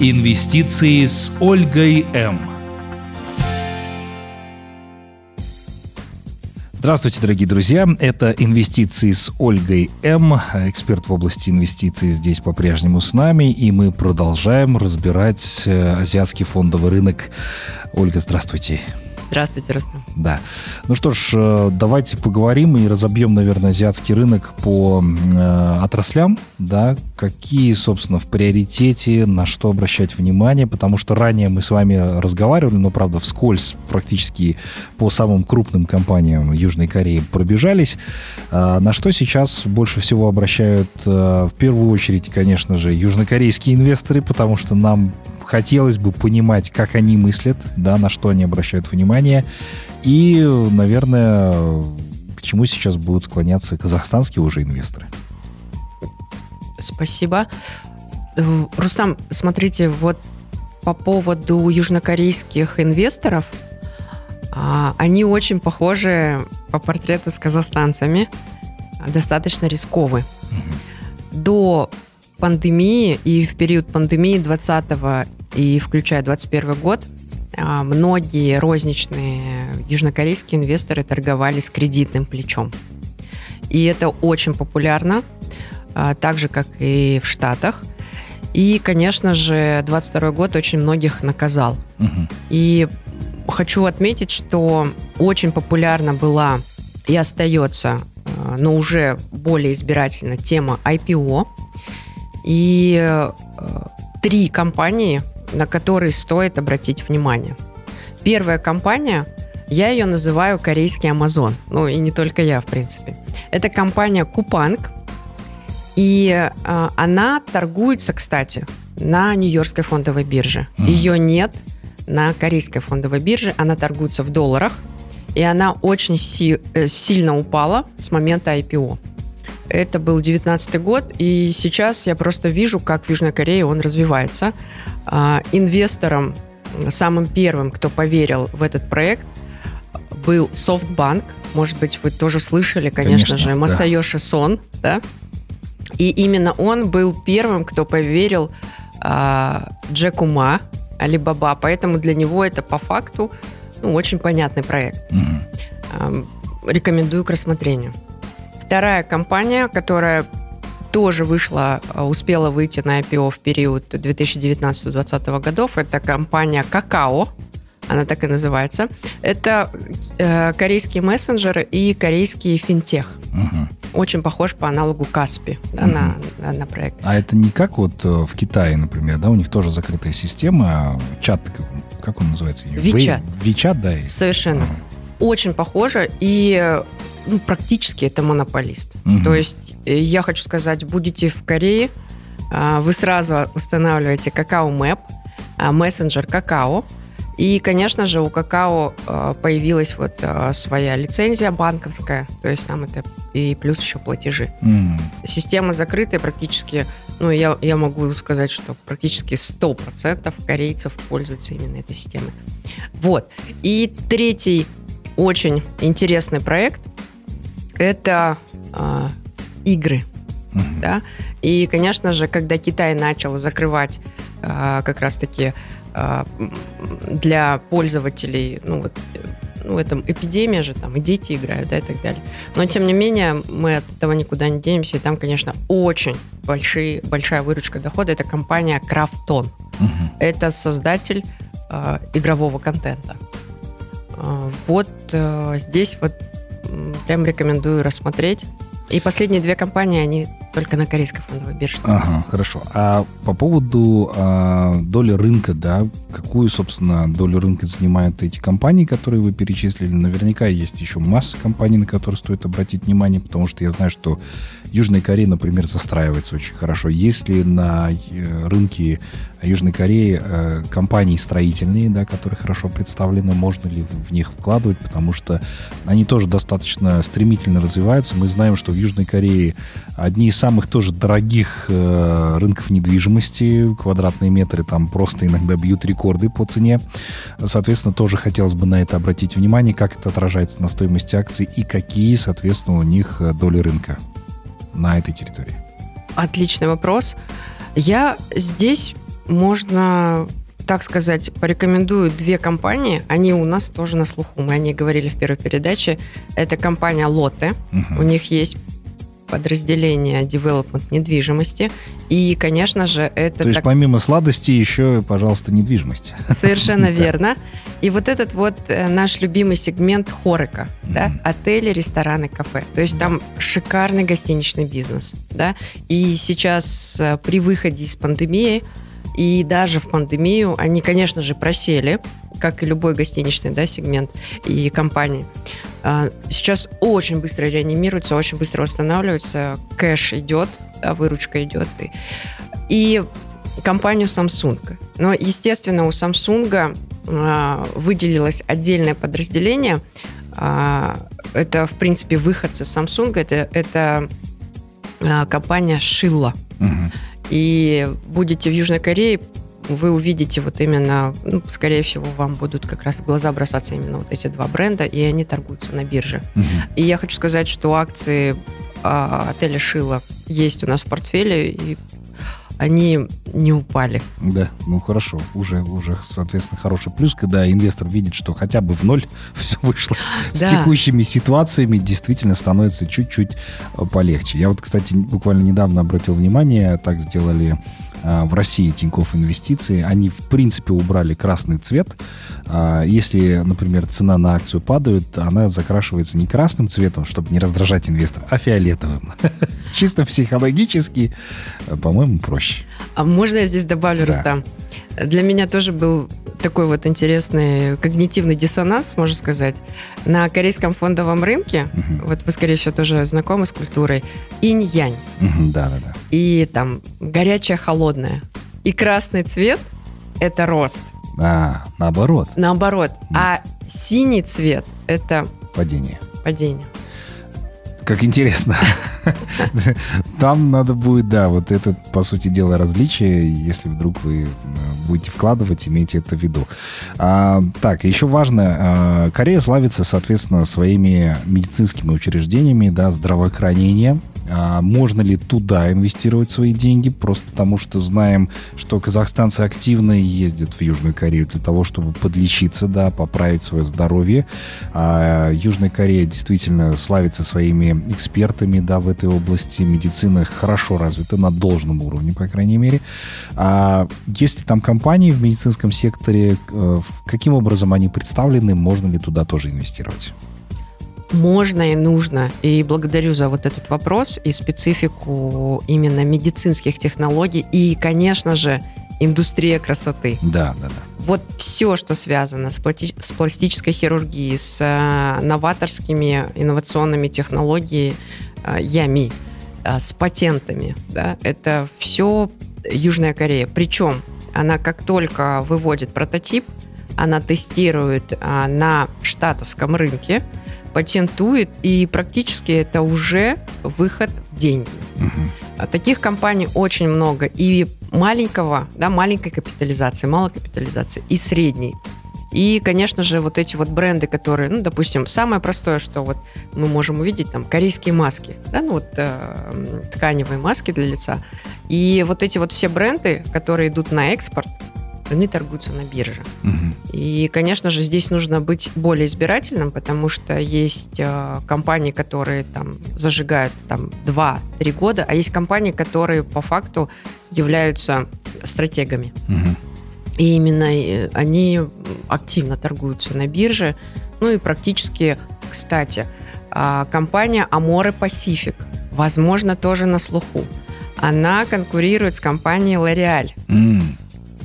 Инвестиции с Ольгой М. Здравствуйте, дорогие друзья. Это «Инвестиции с Ольгой М». Эксперт в области инвестиций здесь по-прежнему с нами. И мы продолжаем разбирать э, азиатский фондовый рынок. Ольга, здравствуйте. Здравствуйте, Рустам. Да. Ну что ж, э, давайте поговорим и разобьем, наверное, азиатский рынок по э, отраслям, да, какие, собственно, в приоритете, на что обращать внимание, потому что ранее мы с вами разговаривали, но, правда, вскользь практически по самым крупным компаниям Южной Кореи пробежались. Э, на что сейчас больше всего обращают, э, в первую очередь, конечно же, южнокорейские инвесторы, потому что нам хотелось бы понимать, как они мыслят, да, на что они обращают внимание. И, наверное, к чему сейчас будут склоняться казахстанские уже инвесторы. Спасибо. Э, Рустам, смотрите, вот по поводу южнокорейских инвесторов, а, они очень похожи по портрету с казахстанцами, достаточно рисковы. До пандемии и в период пандемии 20 и включая 2021 год, а, многие розничные южнокорейские инвесторы торговали с кредитным плечом. И это очень популярно, а, так же, как и в Штатах. И, конечно же, 22 год очень многих наказал. Угу. И хочу отметить, что очень популярна была и остается, а, но уже более избирательно тема IPO. И три компании на который стоит обратить внимание. Первая компания, я ее называю корейский Амазон. Ну и не только я, в принципе. Это компания Купанг. И э, она торгуется, кстати, на Нью-Йоркской фондовой бирже. Mm. Ее нет на корейской фондовой бирже. Она торгуется в долларах. И она очень си- э, сильно упала с момента IPO. Это был 19 год, и сейчас я просто вижу, как в Южной Корее он развивается. А, инвестором, самым первым, кто поверил в этот проект, был SoftBank. Может быть, вы тоже слышали, конечно, конечно же, Масайоши да. Сон, да? И именно он был первым, кто поверил а, Джеку Ма, Алибаба, поэтому для него это по факту ну, очень понятный проект. Угу. А, рекомендую к рассмотрению. Вторая компания, которая тоже вышла, а, успела выйти на IPO в период 2019-2020 годов, это компания Какао, она так и называется. Это э, корейские мессенджеры и корейский финтех. Угу. Очень похож по аналогу Каспи да, угу. на, на, на проект. А это не как вот э, в Китае, например, да, у них тоже закрытая система, чат, как он называется? Вичат. Вичат, да? Совершенно. Угу очень похоже, и ну, практически это монополист. Угу. То есть э, я хочу сказать, будете в Корее, а, вы сразу устанавливаете какао Мэп, а, мессенджер какао, и, конечно же, у какао а, появилась вот своя лицензия банковская, то есть там это и плюс еще платежи. Mm. Система закрытая практически, ну, я, я могу сказать, что практически 100% корейцев пользуются именно этой системой. Вот. И третий очень интересный проект. Это э, игры. Mm-hmm. Да? И, конечно же, когда Китай начал закрывать э, как раз-таки э, для пользователей, ну вот, ну, это эпидемия же, там и дети играют, да, и так далее. Но, тем не менее, мы от этого никуда не денемся, и там, конечно, очень большие, большая выручка дохода. Это компания Крафтон. Угу. Это создатель э, игрового контента. А, вот э, здесь вот прям рекомендую рассмотреть. И последние две компании, они только на корейской фондовой бирже. Ага, хорошо. А по поводу а, доли рынка, да, какую, собственно, долю рынка занимают эти компании, которые вы перечислили? Наверняка есть еще масса компаний, на которые стоит обратить внимание, потому что я знаю, что Южная Корея, например, застраивается очень хорошо. Есть ли на э, рынке Южной Кореи э, компании строительные, да, которые хорошо представлены, можно ли в них вкладывать, потому что они тоже достаточно стремительно развиваются. Мы знаем, что в Южной Корее одни из самых тоже дорогих э, рынков недвижимости, квадратные метры там просто иногда бьют рекорды по цене. Соответственно, тоже хотелось бы на это обратить внимание, как это отражается на стоимости акций и какие, соответственно, у них доли рынка на этой территории. Отличный вопрос. Я здесь можно так сказать, порекомендую две компании. Они у нас тоже на слуху. Мы о ней говорили в первой передаче. Это компания Lotte. Угу. У них есть подразделение development недвижимости. И, конечно же, это... То есть, так... помимо сладости, еще, пожалуйста, недвижимость. Совершенно верно. И вот этот вот э, наш любимый сегмент хорека, да, отели, рестораны, кафе. То есть там шикарный гостиничный бизнес, да. И сейчас э, при выходе из пандемии и даже в пандемию они, конечно же, просели, как и любой гостиничный да, сегмент и компании. А, сейчас очень быстро реанимируются, очень быстро восстанавливаются, кэш идет, да, выручка идет. И, и компанию Samsung. Но, естественно, у Samsung а, выделилось отдельное подразделение. А, это, в принципе, выходцы Samsung. Это, это компания Шилла. Угу и будете в Южной Корее, вы увидите вот именно, ну, скорее всего, вам будут как раз в глаза бросаться именно вот эти два бренда, и они торгуются на бирже. Угу. И я хочу сказать, что акции а, отеля Шила есть у нас в портфеле, и они не упали. Да, ну хорошо, уже, уже, соответственно, хороший плюс, когда инвестор видит, что хотя бы в ноль все вышло. Да. С текущими ситуациями действительно становится чуть-чуть э, полегче. Я вот, кстати, буквально недавно обратил внимание, так сделали в России Тинькофф Инвестиции, они в принципе убрали красный цвет. А, если, например, цена на акцию падает, она закрашивается не красным цветом, чтобы не раздражать инвестора, а фиолетовым. Чисто психологически, э, по-моему, проще. А можно я здесь добавлю, да. Рустам? Для меня тоже был такой вот интересный когнитивный диссонанс, можно сказать. На корейском фондовом рынке, угу. вот вы, скорее всего, тоже знакомы с культурой, инь-янь. Угу, да, да, да. И там горячее, холодное. И красный цвет – это рост. А, наоборот. Наоборот. Mm. А синий цвет – это… Падение. Падение. Как интересно. Там надо будет, да, вот это, по сути дела, различие. Если вдруг вы э, будете вкладывать, имейте это в виду. А, так, еще важно, а, Корея славится, соответственно, своими медицинскими учреждениями, да, здравоохранением. А можно ли туда инвестировать свои деньги? Просто потому что знаем, что казахстанцы активно ездят в Южную Корею для того, чтобы подлечиться, да, поправить свое здоровье. А Южная Корея действительно славится своими экспертами, да, в этой области. Медицина хорошо развита на должном уровне, по крайней мере. А если там компании в медицинском секторе, э, каким образом они представлены, можно ли туда тоже инвестировать? Можно и нужно. И благодарю за вот этот вопрос и специфику именно медицинских технологий и, конечно же, индустрия красоты. Да, да, да. Вот все, что связано с, плати- с пластической хирургией, с э, новаторскими инновационными технологиями, э, ями, э, с патентами, да, это все Южная Корея. Причем она как только выводит прототип, она тестирует э, на штатовском рынке, патентует, и практически это уже выход в деньги. Угу. Таких компаний очень много. И маленького, да, маленькой капитализации, малой капитализации, и средней. И, конечно же, вот эти вот бренды, которые, ну, допустим, самое простое, что вот мы можем увидеть, там, корейские маски, да, ну, вот э, тканевые маски для лица. И вот эти вот все бренды, которые идут на экспорт, они торгуются на бирже. Угу. И, конечно же, здесь нужно быть более избирательным, потому что есть э, компании, которые там зажигают там 2-3 года, а есть компании, которые по факту являются стратегами. Угу. И именно э, они активно торгуются на бирже. Ну и практически, кстати, э, компания Amore Pacific, возможно, тоже на слуху. Она конкурирует с компанией L'Oreal. Mm.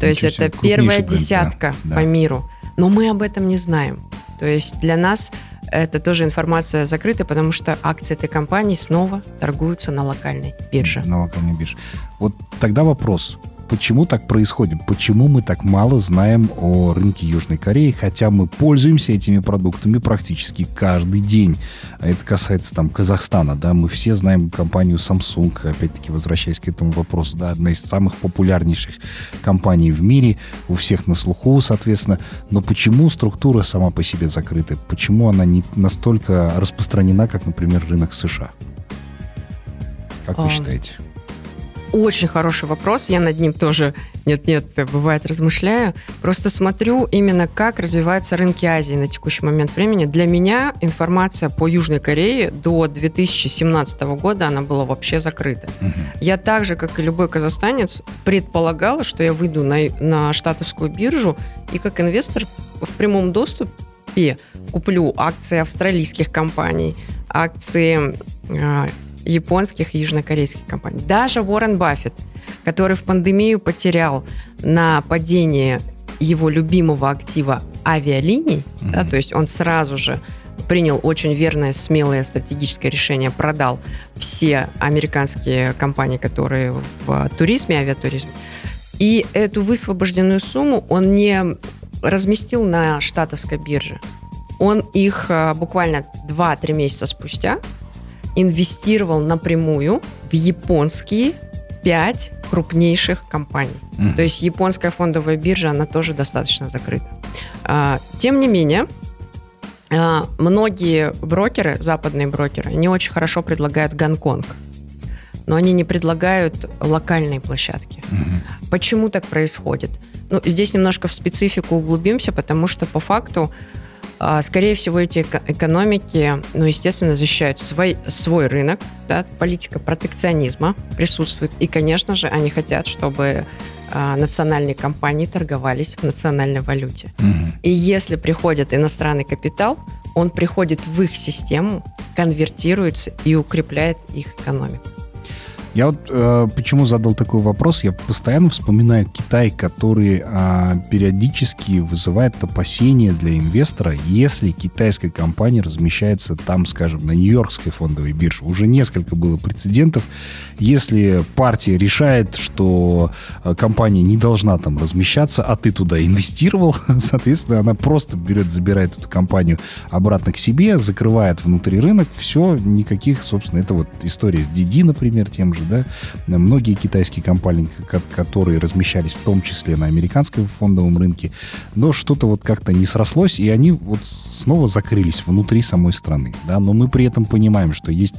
То есть это первая десятка да, по миру. Но мы об этом не знаем. То есть для нас это тоже информация закрыта, потому что акции этой компании снова торгуются на локальной бирже. На локальной бирже. Вот тогда вопрос почему так происходит, почему мы так мало знаем о рынке Южной Кореи, хотя мы пользуемся этими продуктами практически каждый день. Это касается там Казахстана, да, мы все знаем компанию Samsung, опять-таки возвращаясь к этому вопросу, да, одна из самых популярнейших компаний в мире, у всех на слуху, соответственно, но почему структура сама по себе закрыта, почему она не настолько распространена, как, например, рынок США? Как вы а, считаете? Очень хороший вопрос. Я над ним тоже, нет-нет, бывает, размышляю. Просто смотрю именно, как развиваются рынки Азии на текущий момент времени. Для меня информация по Южной Корее до 2017 года, она была вообще закрыта. Угу. Я так же, как и любой казахстанец, предполагала, что я выйду на, на штатовскую биржу и как инвестор в прямом доступе куплю акции австралийских компаний, акции а, японских и южнокорейских компаний. Даже Уоррен Баффет, который в пандемию потерял на падение его любимого актива авиалиний, mm-hmm. да, то есть он сразу же принял очень верное, смелое стратегическое решение, продал все американские компании, которые в туризме, авиатуризме, и эту высвобожденную сумму он не разместил на штатовской бирже. Он их а, буквально 2-3 месяца спустя инвестировал напрямую в японские пять крупнейших компаний. Mm. То есть японская фондовая биржа, она тоже достаточно закрыта. А, тем не менее, а, многие брокеры, западные брокеры, не очень хорошо предлагают Гонконг. Но они не предлагают локальные площадки. Mm-hmm. Почему так происходит? Ну, здесь немножко в специфику углубимся, потому что по факту скорее всего, эти экономики, ну, естественно, защищают свой, свой рынок, да, политика протекционизма присутствует, и, конечно же, они хотят, чтобы а, национальные компании торговались в национальной валюте. Угу. И если приходит иностранный капитал, он приходит в их систему, конвертируется и укрепляет их экономику. Я вот э, почему задал такой вопрос? Я постоянно вспоминаю Китай, который э, периодически вызывает опасения для инвестора, если китайская компания размещается там, скажем, на Нью-Йоркской фондовой бирже. Уже несколько было прецедентов. Если партия решает, что э, компания не должна там размещаться, а ты туда инвестировал, соответственно, она просто берет, забирает эту компанию обратно к себе, закрывает внутри рынок, все, никаких, собственно, это вот история с Диди, например, тем же же, да, многие китайские компании, которые размещались в том числе на американском фондовом рынке, но что-то вот как-то не срослось, и они вот снова закрылись внутри самой страны, да, но мы при этом понимаем, что есть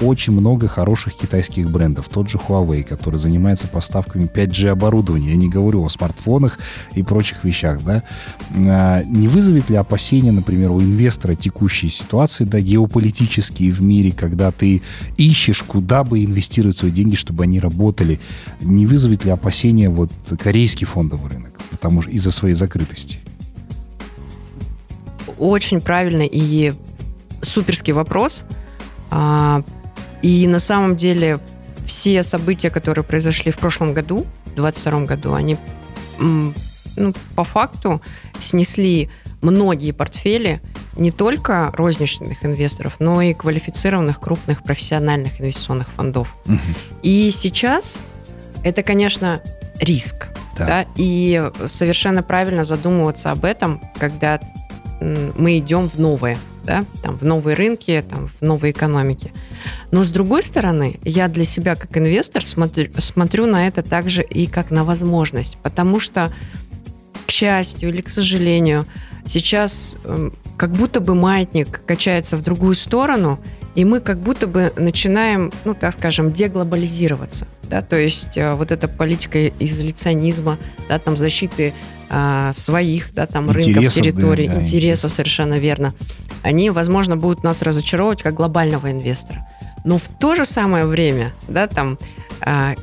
очень много хороших китайских брендов. Тот же Huawei, который занимается поставками 5G оборудования. Я не говорю о смартфонах и прочих вещах, да. А, не вызовет ли опасения, например, у инвестора текущей ситуации, да, геополитические в мире, когда ты ищешь, куда бы инвестировать свои деньги, чтобы они работали? Не вызовет ли опасения вот корейский фондовый рынок? Потому что из-за своей закрытости. Очень правильный и суперский вопрос. А, и на самом деле все события, которые произошли в прошлом году, в 2022 году, они ну, по факту снесли многие портфели не только розничных инвесторов, но и квалифицированных крупных профессиональных инвестиционных фондов. Угу. И сейчас это, конечно, риск. Да. Да, и совершенно правильно задумываться об этом, когда мы идем в новое да, там, в новые рынки, там, в новые экономики. Но с другой стороны, я для себя как инвестор смотрю, смотрю на это также и как на возможность, потому что, к счастью или к сожалению, сейчас как будто бы маятник качается в другую сторону, и мы как будто бы начинаем, ну, так скажем, деглобализироваться. Да? То есть э, вот эта политика изоляционизма, да, там защиты э, своих, да, там интересов, рынков, территорий, да, да, интересов, совершенно верно они, возможно, будут нас разочаровывать как глобального инвестора. Но в то же самое время, да, там, а,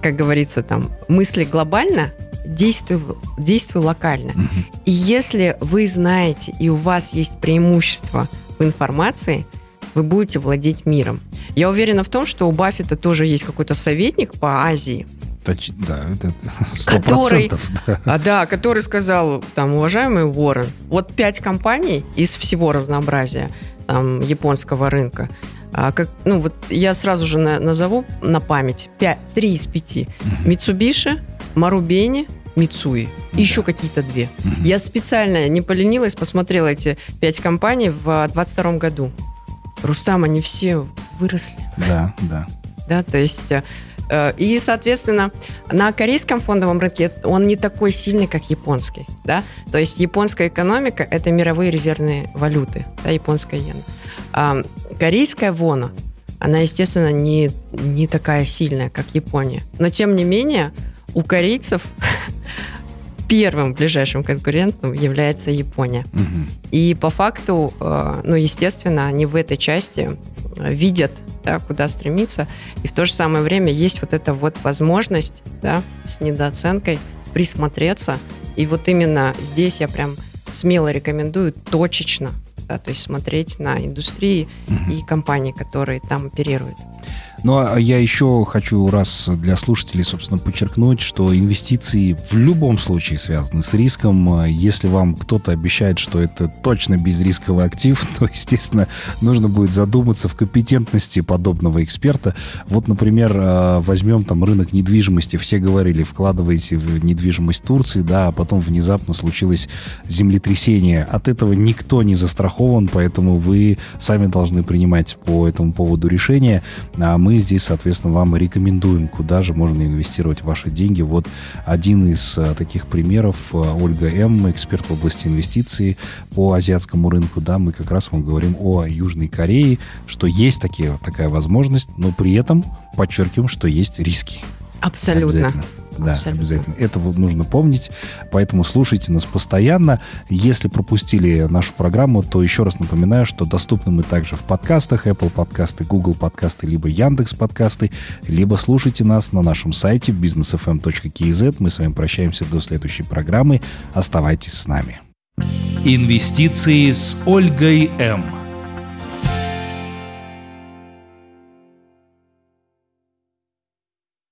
как говорится, там, мысли глобально, действуй, действуй локально. Угу. И если вы знаете и у вас есть преимущество в информации, вы будете владеть миром. Я уверена в том, что у Баффета тоже есть какой-то советник по Азии, Точ, да, это 100%. Который, да. А, да, который сказал, там, уважаемый Уоррен, вот пять компаний из всего разнообразия там, японского рынка, а, как, ну, вот я сразу же на, назову на память пять, три из пяти. Угу. Mitsubishi, Marubeni, Мицуи. Да. Еще какие-то две. Угу. Я специально не поленилась, посмотрела эти пять компаний в 22 году. Рустам, они все выросли. Да, да. Да, то есть э, Э, и, соответственно, на корейском фондовом рынке он не такой сильный, как японский. Да? То есть японская экономика – это мировые резервные валюты, да, японская иена. А корейская вона она, естественно, не, не такая сильная, как Япония. Но, тем не менее, у корейцев первым ближайшим конкурентом является Япония. Угу. И по факту, э, ну, естественно, они в этой части видят, да, куда стремиться, и в то же самое время есть вот эта вот возможность, да, с недооценкой присмотреться, и вот именно здесь я прям смело рекомендую точечно, да, то есть смотреть на индустрии угу. и компании, которые там оперируют. Ну, а я еще хочу раз для слушателей, собственно, подчеркнуть, что инвестиции в любом случае связаны с риском. Если вам кто-то обещает, что это точно безрисковый актив, то, естественно, нужно будет задуматься в компетентности подобного эксперта. Вот, например, а, возьмем там рынок недвижимости. Все говорили, вкладывайте в недвижимость Турции, да, а потом внезапно случилось землетрясение. От этого никто не застрахован, поэтому вы сами должны принимать по этому поводу решение. А мы мы здесь, соответственно, вам рекомендуем, куда же можно инвестировать ваши деньги. Вот один из а, таких примеров, а, Ольга М., эксперт в области инвестиций по азиатскому рынку, да, мы как раз вам говорим о Южной Корее, что есть такие, такая возможность, но при этом подчеркиваем, что есть риски. Абсолютно. Да, Абсолютно. обязательно. Это нужно помнить. Поэтому слушайте нас постоянно. Если пропустили нашу программу, то еще раз напоминаю, что доступны мы также в подкастах, Apple подкасты, Google подкасты, либо Яндекс подкасты, либо слушайте нас на нашем сайте businessfm.kz. Мы с вами прощаемся до следующей программы. Оставайтесь с нами. Инвестиции с Ольгой М.